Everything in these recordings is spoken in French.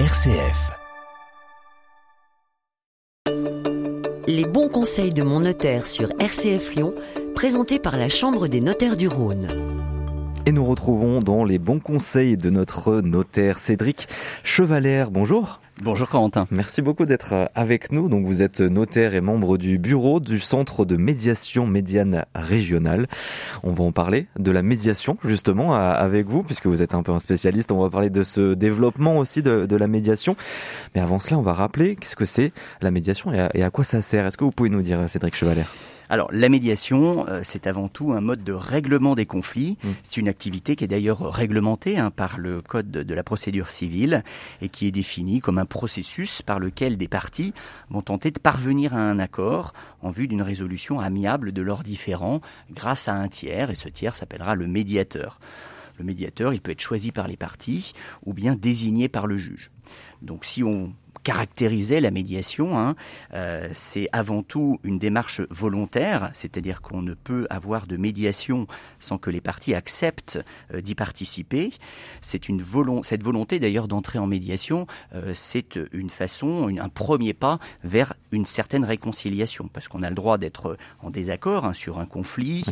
RCF. Les bons conseils de mon notaire sur RCF Lyon, présentés par la Chambre des notaires du Rhône. Et nous retrouvons dans les bons conseils de notre notaire Cédric Chevalère. Bonjour. Bonjour Corentin. Merci beaucoup d'être euh, avec nous. Donc vous êtes notaire et membre du bureau du Centre de médiation médiane régionale. On va en parler de la médiation justement avec vous puisque vous êtes un peu un spécialiste. On va parler de ce développement aussi de, de la médiation. Mais avant cela, on va rappeler qu'est-ce que c'est la médiation et à, et à quoi ça sert. Est-ce que vous pouvez nous dire Cédric Chevalère alors, la médiation, euh, c'est avant tout un mode de règlement des conflits. Mmh. C'est une activité qui est d'ailleurs réglementée hein, par le Code de la procédure civile et qui est définie comme un processus par lequel des parties vont tenter de parvenir à un accord en vue d'une résolution amiable de leurs différends grâce à un tiers, et ce tiers s'appellera le médiateur. Le médiateur, il peut être choisi par les parties ou bien désigné par le juge. Donc si on caractériser la médiation, hein, euh, c'est avant tout une démarche volontaire, c'est-à-dire qu'on ne peut avoir de médiation sans que les parties acceptent euh, d'y participer. C'est une cette volonté d'ailleurs d'entrer en médiation, euh, c'est une façon, un premier pas vers une certaine réconciliation, parce qu'on a le droit d'être en désaccord hein, sur un conflit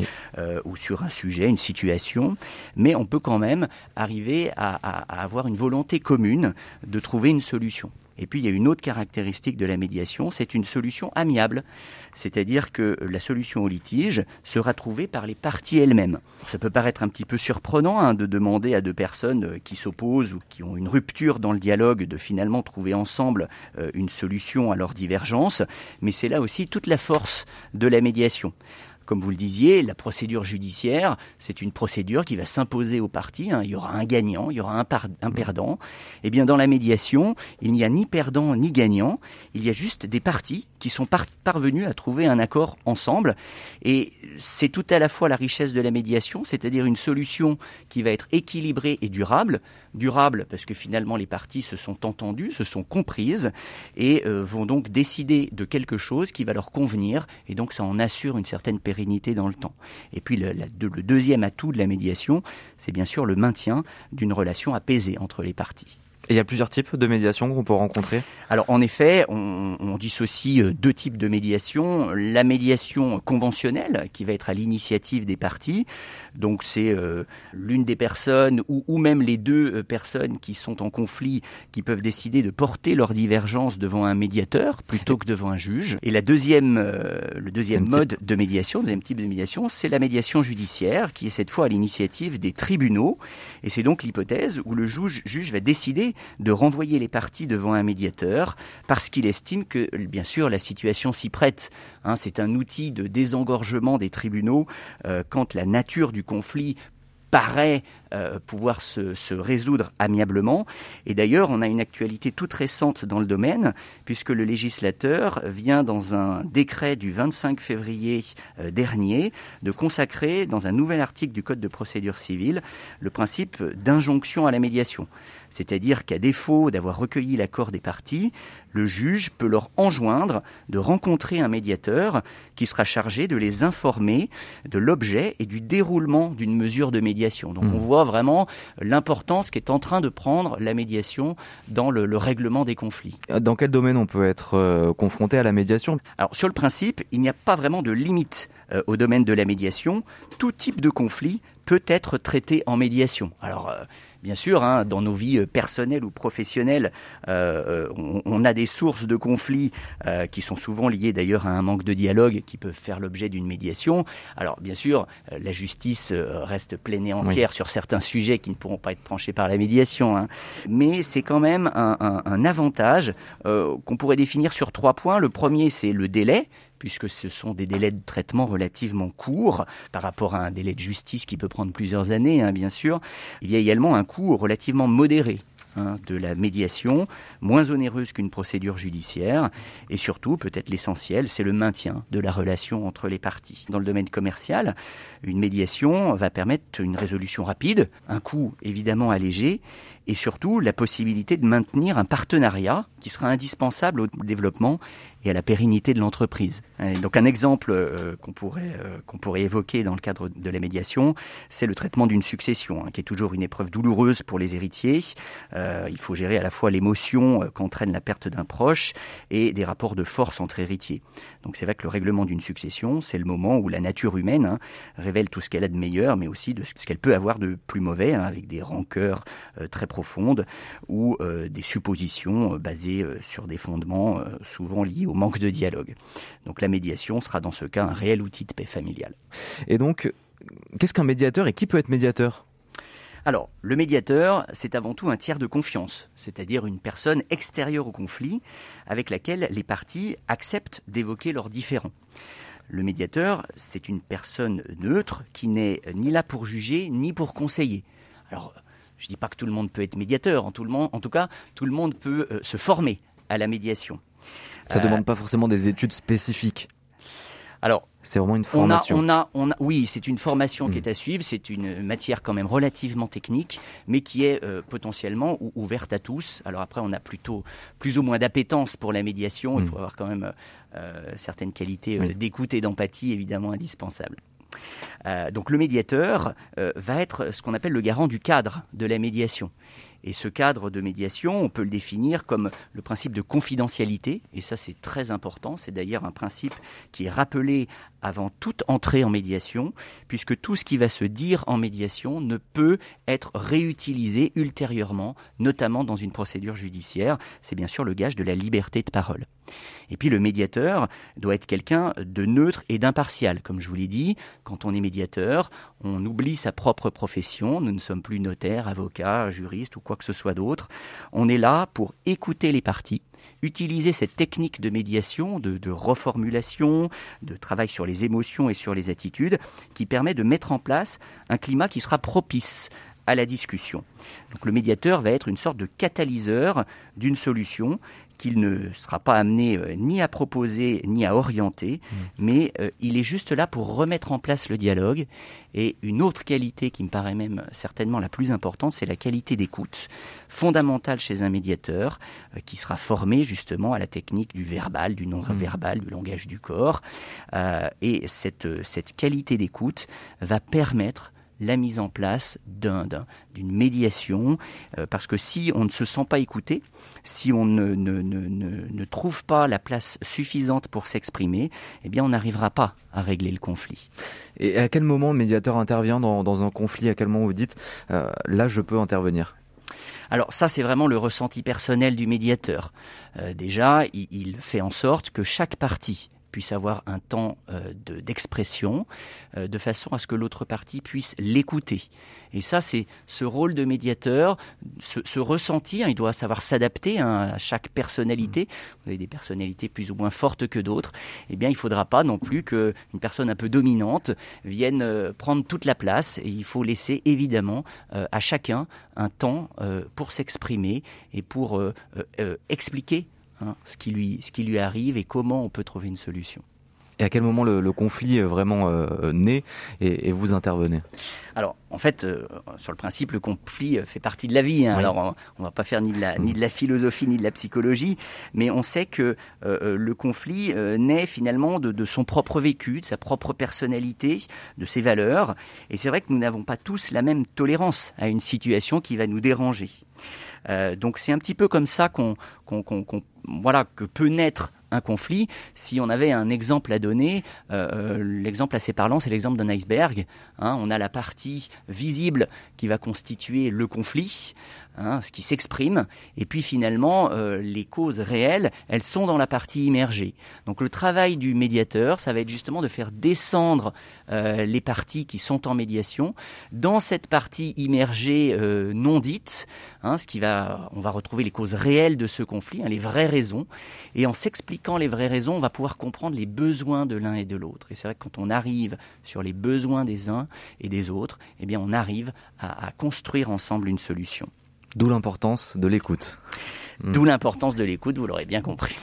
ou sur un sujet, une situation, mais on peut quand même arriver à avoir une volonté commune de trouver une solution. Et puis il y a une autre caractéristique de la médiation, c'est une solution amiable. C'est-à-dire que la solution au litige sera trouvée par les parties elles-mêmes. Ça peut paraître un petit peu surprenant hein, de demander à deux personnes qui s'opposent ou qui ont une rupture dans le dialogue de finalement trouver ensemble euh, une solution à leur divergence, mais c'est là aussi toute la force de la médiation. Comme vous le disiez, la procédure judiciaire, c'est une procédure qui va s'imposer aux parties. Hein. Il y aura un gagnant, il y aura un, un perdant. Eh bien, dans la médiation, il n'y a ni perdant ni gagnant. Il y a juste des parties qui sont parvenus à trouver un accord ensemble. Et c'est tout à la fois la richesse de la médiation, c'est-à-dire une solution qui va être équilibrée et durable. Durable parce que finalement les parties se sont entendues, se sont comprises et euh, vont donc décider de quelque chose qui va leur convenir et donc ça en assure une certaine pérennité dans le temps. Et puis le, le deuxième atout de la médiation, c'est bien sûr le maintien d'une relation apaisée entre les parties. Et il y a plusieurs types de médiation qu'on peut rencontrer Alors en effet, on, on, dissocie euh, deux types de médiation. La médiation conventionnelle, qui va être à l'initiative des parties. Donc c'est euh, l'une des personnes ou, ou, même les deux euh, personnes qui sont en conflit qui peuvent décider de porter leur divergence devant un médiateur plutôt que devant un juge. Et la deuxième, le deuxième mode de médiation, le deuxième type de médiation, c'est la médiation judiciaire, qui est cette fois à l'initiative des tribunaux. Et c'est donc l'hypothèse où le juge, juge va décider de renvoyer les parties devant un médiateur parce qu'il estime que, bien sûr, la situation s'y prête. Hein, c'est un outil de désengorgement des tribunaux euh, quand la nature du conflit paraît euh, pouvoir se, se, résoudre amiablement. Et d'ailleurs, on a une actualité toute récente dans le domaine, puisque le législateur vient dans un décret du 25 février euh, dernier de consacrer dans un nouvel article du Code de procédure civile le principe d'injonction à la médiation. C'est-à-dire qu'à défaut d'avoir recueilli l'accord des parties, le juge peut leur enjoindre de rencontrer un médiateur qui sera chargé de les informer de l'objet et du déroulement d'une mesure de médiation. Donc mmh. on voit vraiment l'importance qu'est en train de prendre la médiation dans le, le, règlement des conflits. Dans quel domaine on peut être euh, confronté à la médiation? Alors sur le principe, il n'y a pas vraiment de limite euh, au domaine de la médiation. Tout type de conflit peut être traité en médiation. Alors, euh, bien sûr, hein, dans nos vies euh, personnelles ou professionnelles, euh, on, on, a des sources de conflits euh, qui sont souvent liées d'ailleurs à un manque de dialogue qui peuvent faire l'objet d'une médiation. Alors, bien sûr, la justice reste pleine et entière oui. sur certains sujets qui ne pourront pas être tranchés par la médiation, hein. mais c'est quand même un, un, un avantage qu'on pourrait définir sur trois points. Le premier, c'est le délai puisque ce sont des délais de traitement relativement courts par rapport à un délai de justice qui peut prendre plusieurs années, hein, bien sûr. Il y a également un coût relativement modéré Hein, de la médiation, moins onéreuse qu'une procédure judiciaire, et surtout, peut-être l'essentiel, c'est le maintien de la relation entre les parties. Dans le domaine commercial, une médiation va permettre une résolution rapide, un coût évidemment allégé, et surtout la possibilité de maintenir un partenariat qui sera indispensable au développement et à la pérennité de l'entreprise. Donc un exemple euh, qu'on pourrait euh, qu'on pourrait évoquer dans le cadre de la médiation, c'est le traitement d'une succession, hein, qui est toujours une épreuve douloureuse pour les héritiers. Euh, il faut gérer à la fois l'émotion qu'entraîne la perte d'un proche et des rapports de force entre héritiers. Donc c'est vrai que le règlement d'une succession, c'est le moment où la nature humaine hein, révèle tout ce qu'elle a de meilleur, mais aussi de ce qu'elle peut avoir de plus mauvais, hein, avec des rancœurs très profondes ou des suppositions basées sur des fondements souvent liés au manque de dialogue. Donc la médiation sera dans ce cas un réel outil de paix familiale. Et donc, qu'est-ce qu'un médiateur et qui peut être médiateur? Alors, le médiateur, c'est avant tout un tiers de confiance, c'est-à-dire une personne extérieure au conflit avec laquelle les parties acceptent d'évoquer leurs différends. Le médiateur, c'est une personne neutre qui n'est ni là pour juger ni pour conseiller. Alors, je ne dis pas que tout le monde peut être médiateur, en tout, le monde, en tout cas, tout le monde peut euh, se former à la médiation. Ça ne euh, demande pas forcément des études spécifiques. Alors, c'est vraiment une formation. On a, on a, oui, c'est une formation qui est à suivre. C'est une matière quand même relativement technique, mais qui est euh, potentiellement ouverte à tous. Alors après, on a plutôt plus ou moins d'appétence pour la médiation. Il mm. faut avoir quand même euh, certaines qualités d'écoute et d'empathie, évidemment indispensables. Donc le médiateur va être ce qu'on appelle le garant du cadre de la médiation. Et ce cadre de médiation, on peut le définir comme le principe de confidentialité, et ça c'est très important, c'est d'ailleurs un principe qui est rappelé avant toute entrée en médiation, puisque tout ce qui va se dire en médiation ne peut être réutilisé ultérieurement, notamment dans une procédure judiciaire. C'est bien sûr le gage de la liberté de parole. Et puis le médiateur doit être quelqu'un de neutre et d'impartial. Comme je vous l'ai dit, quand on est médiateur, on oublie sa propre profession. Nous ne sommes plus notaires, avocats, juristes ou quoi que ce soit d'autre. On est là pour écouter les parties, utiliser cette technique de médiation, de, reformulation, de travail sur les émotions et sur les attitudes, qui permet de mettre en place un climat qui sera propice à la discussion. Le médiateur va être une sorte de catalyseur d'une solution qu'il ne sera pas amené euh, ni à proposer ni à orienter, mmh. mais euh, il est juste là pour remettre en place le dialogue. Et une autre qualité qui me paraît même certainement la plus importante, c'est la qualité d'écoute, fondamentale chez un médiateur, euh, qui sera formé justement à la technique du verbal, du non-verbal, mmh. du langage du corps. et cette, cette qualité d'écoute va permettre la mise en place d'une médiation, euh, parce que si on ne se sent pas écouté, si on ne, ne, ne, ne trouve pas la place suffisante pour s'exprimer, eh bien on n'arrivera pas à régler le conflit. Et à quel moment le médiateur intervient dans, dans un conflit? À quel moment vous dites euh, là je peux intervenir? Alors ça, c'est vraiment le ressenti personnel du médiateur. Euh, déjà, il, il, fait en sorte que chaque partie puisse avoir un temps euh, d'expression, euh, de façon à ce que l'autre partie puisse l'écouter. Et ça, c'est ce rôle de médiateur, ce, ce ressenti, hein, il doit savoir s'adapter hein, à chaque personnalité. Vous avez des personnalités plus ou moins fortes que d'autres. Eh bien, il ne faudra pas non plus qu'une personne un peu dominante vienne euh, prendre toute la place. Et il faut laisser évidemment à chacun un temps pour s'exprimer et pour expliquer Hein, ce, qui lui, ce qui lui arrive et comment on peut trouver une solution. Et à quel moment le, conflit est vraiment euh, né et, vous intervenez? Alors, en fait, euh, sur le principe, le conflit fait partie de la vie. Hein. Alors, on, ne va pas faire ni de, la, ni de la philosophie ni de la psychologie, mais on sait que euh, le conflit naît finalement de, de, son propre vécu, de sa propre personnalité, de ses valeurs. Et c'est vrai que nous n'avons pas tous la même tolérance à une situation qui va nous déranger. Donc, c'est un petit peu comme ça qu'on voilà, que peut naître un conflit. Si on avait un exemple à donner, euh, euh, l'exemple assez parlant, c'est l'exemple d'un iceberg. Hein. on a la partie visible qui va constituer le conflit, hein, ce qui s'exprime, et puis finalement, euh, les causes réelles, elles sont dans la partie immergée. Donc le travail du médiateur, ça va être justement de faire descendre les parties qui sont en médiation dans cette partie immergée non dite, hein, ce qui va, on va retrouver les causes réelles de ce conflit, les vraies raisons, et en s'expliquant les vraies raisons, on va pouvoir comprendre les besoins de l'un et de l'autre. Et c'est vrai que quand on arrive sur les besoins des uns et des autres, eh bien, on arrive à, construire ensemble une solution. D'où l'importance de l'écoute. D'où l'importance de l'écoute, vous l'aurez bien compris.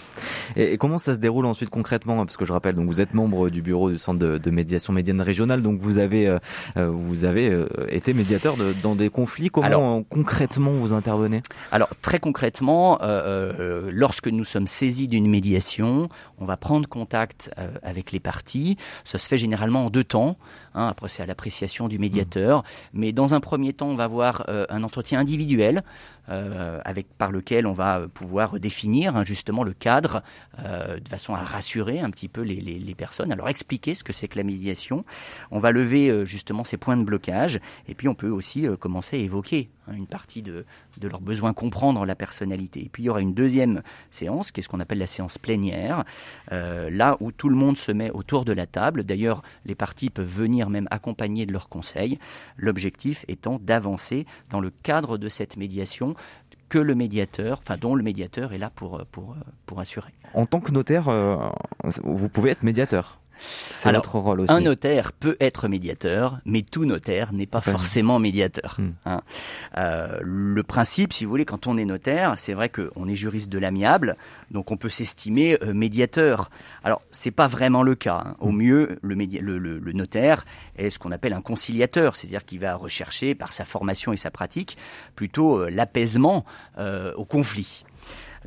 Et, comment ça se déroule ensuite concrètement Parce que je rappelle, donc vous êtes membre du bureau du centre de, médiation médiane régionale, donc vous avez euh, euh, vous avez euh, été médiateur de, dans des conflits. Comment concrètement vous intervenez? Alors très concrètement, euh, lorsque nous sommes saisis d'une médiation, on va prendre contact avec les parties. Ça se fait généralement en deux temps. Hein, après, c'est à l'appréciation du médiateur. Mmh. Mais dans un premier temps, on va avoir un entretien individuel euh, avec par lequel on va pouvoir définir hein, justement le cadre euh, de façon à rassurer un petit peu les, les, les personnes, leur expliquer ce que c'est que la médiation. On va lever euh, justement ces points de blocage et puis on peut aussi commencer à évoquer une partie de, de leurs besoins, comprendre la personnalité. Et puis il y aura une deuxième séance qui est ce qu'on appelle la séance plénière, là où tout le monde se met autour de la table. D'ailleurs, les parties peuvent venir même accompagner de leurs conseils. L'objectif étant d'avancer dans le cadre de cette médiation que le médiateur, enfin dont le médiateur est là pour, pour, pour assurer. En tant que notaire, euh, vous pouvez être médiateur c'est notre rôle aussi. Un notaire peut être médiateur, mais tout notaire n'est pas forcément médiateur. Hmm. Hein. Euh, le principe, si vous voulez, quand on est notaire, c'est vrai qu'on est juriste de l'amiable, donc on peut s'estimer euh, médiateur. Alors, c'est pas vraiment le cas. Hein. Au hmm. mieux, le, le, notaire est ce qu'on appelle un conciliateur, c'est-à-dire qu'il va rechercher, par sa formation et sa pratique, plutôt euh, l'apaisement au conflit.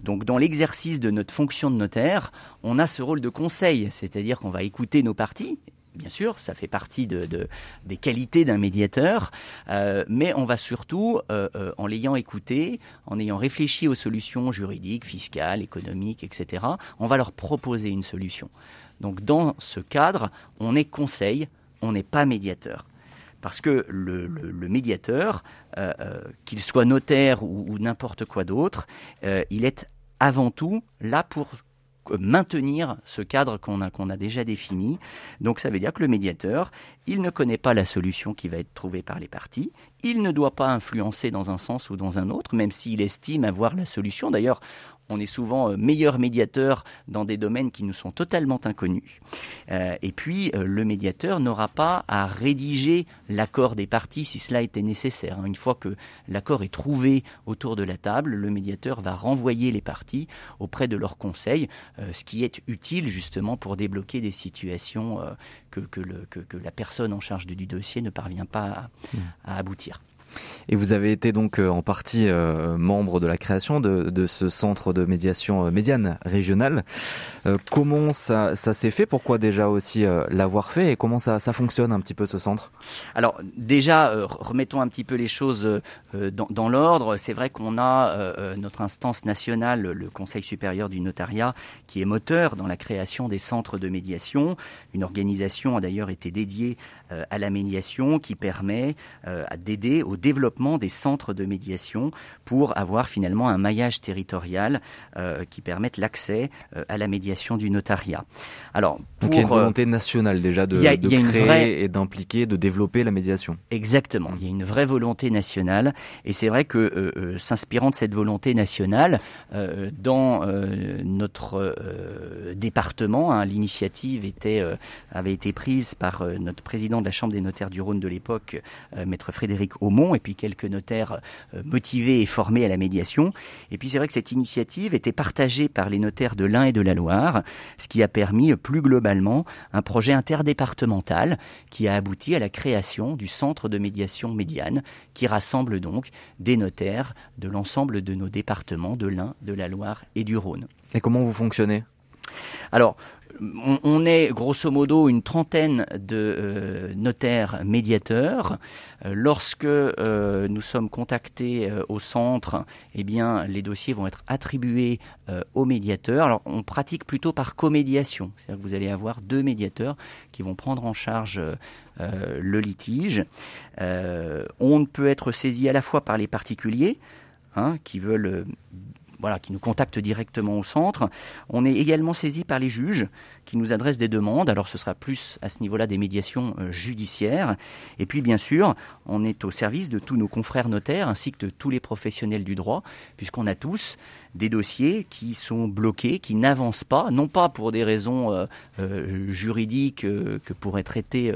Donc dans l'exercice de notre fonction de notaire, on a ce rôle de conseil, c'est-à-dire qu'on va écouter nos parties, bien sûr, ça fait partie de, des qualités d'un médiateur, euh, mais on va surtout, euh, euh, en l'ayant écouté, en ayant réfléchi aux solutions juridiques, fiscales, économiques, etc., on va leur proposer une solution. Donc dans ce cadre, on est conseil, on n'est pas médiateur. Parce que le, médiateur, euh, euh, qu'il soit notaire ou, n'importe quoi d'autre, euh, il est avant tout là pour maintenir ce cadre qu'on a, qu'on a déjà défini. Donc ça veut dire que le médiateur, il ne connaît pas la solution qui va être trouvée par les parties, il ne doit pas influencer dans un sens ou dans un autre, même s'il estime avoir la solution. D'ailleurs, on est souvent euh, meilleur médiateur dans des domaines qui nous sont totalement inconnus. Euh, et puis, euh, le médiateur n'aura pas à rédiger l'accord des parties si cela était nécessaire. Une fois que l'accord est trouvé autour de la table, le médiateur va renvoyer les parties auprès de leurs conseils, ce qui est utile justement pour débloquer des situations que, que, la personne en charge du, dossier ne parvient pas à aboutir. Et vous avez été donc euh, en partie euh, membre de la création de, ce centre de médiation euh, médiane régionale. comment ça, s'est fait? Pourquoi déjà aussi l'avoir fait? Et comment ça, fonctionne un petit peu ce centre? Alors déjà, remettons un petit peu les choses dans, l'ordre. C'est vrai qu'on a notre instance nationale, le Conseil supérieur du notariat, qui est moteur dans la création des centres de médiation. Une organisation a d'ailleurs été dédiée à la médiation qui permet d'aider au développement des centres de médiation pour avoir finalement un maillage territorial euh, qui permette l'accès euh, à la médiation du notariat. Alors, pour, Donc il y a une volonté nationale déjà de, de créer et d'impliquer, de développer la médiation. Exactement, il y a une vraie volonté nationale et c'est vrai que euh, s'inspirant de cette volonté nationale, dans notre département, hein, l'initiative était avait été prise par notre président de la Chambre des notaires du Rhône de l'époque, maître Frédéric Aumont, et puis quelques notaires euh, motivés et formés à la médiation. Et puis c'est vrai que cette initiative était partagée par les notaires de l'Ain et de la Loire, ce qui a permis euh, plus globalement un projet interdépartemental qui a abouti à la création du centre de médiation médiane qui rassemble donc des notaires de l'ensemble de nos départements de l'Ain, de la Loire et du Rhône. Et comment vous fonctionnez? Alors, on, est grosso modo une trentaine de euh, notaires médiateurs. Euh, lorsque euh, nous sommes contactés au centre, eh bien, les dossiers vont être attribués aux médiateurs. Alors, on pratique plutôt par comédiation, c'est-à-dire que vous allez avoir deux médiateurs qui vont prendre en charge le litige. on ne peut être saisi à la fois par les particuliers, hein, qui veulent voilà, qui nous contactent directement au centre. On est également saisi par les juges qui nous adressent des demandes. Alors ce sera plus à ce niveau-là des médiations euh, judiciaires. Et puis bien sûr, on est au service de tous nos confrères notaires ainsi que de tous les professionnels du droit, puisqu'on a tous des dossiers qui sont bloqués, qui n'avancent pas, non pas pour des raisons euh, euh, juridiques que pourrait traiter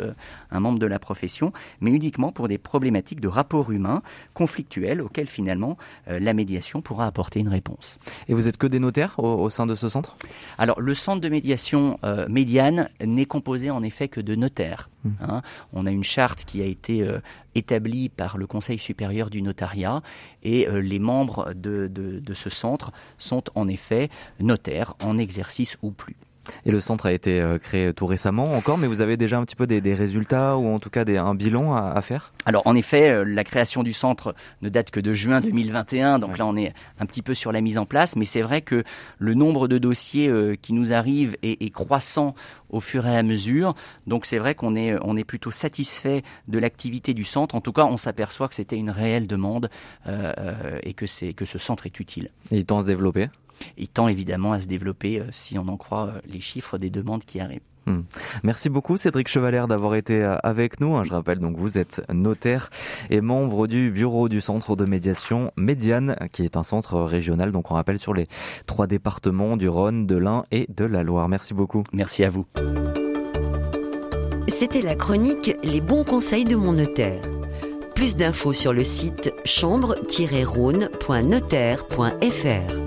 un membre de la profession, mais uniquement pour des problématiques de rapport humain conflictuels auxquels finalement la médiation pourra apporter une réponse. réponse. Et vous êtes que des notaires au, sein de ce centre? Alors le centre de médiation euh, médiane n'est composé en effet que de notaires. Mmh. Hein. On a une charte qui a été euh, établie par le Conseil supérieur du notariat et euh, les membres de, de ce centre sont en effet notaires en exercice ou plus. Et le centre a été euh, créé tout récemment encore, mais vous avez déjà un petit peu des, résultats ou en tout cas des, un bilan à, faire? Alors en effet, euh, la création du centre ne date que de juin 2021, donc là on est un petit peu sur la mise en place, mais c'est vrai que le nombre de dossiers euh, qui nous arrivent est, croissant au fur et à mesure. Donc c'est vrai qu'on est, on est plutôt satisfait de l'activité du centre. En tout cas, on s'aperçoit que c'était une réelle demande et que, c'est, que ce centre est utile. Et il tend à se développer? Il tend évidemment à se développer euh, si on en croit euh, les chiffres des demandes qui arrivent. Hmm. Merci beaucoup Cédric Chevalère d'avoir été euh, avec nous. Je rappelle donc vous êtes notaire et membre du bureau du centre de médiation Médiane qui est un centre régional donc on rappelle sur les trois départements du Rhône, de l'Ain et de la Loire. Merci beaucoup. Merci à vous. C'était la chronique Les bons conseils de mon notaire. Plus d'infos sur le site chambre-rhône.notaire.fr.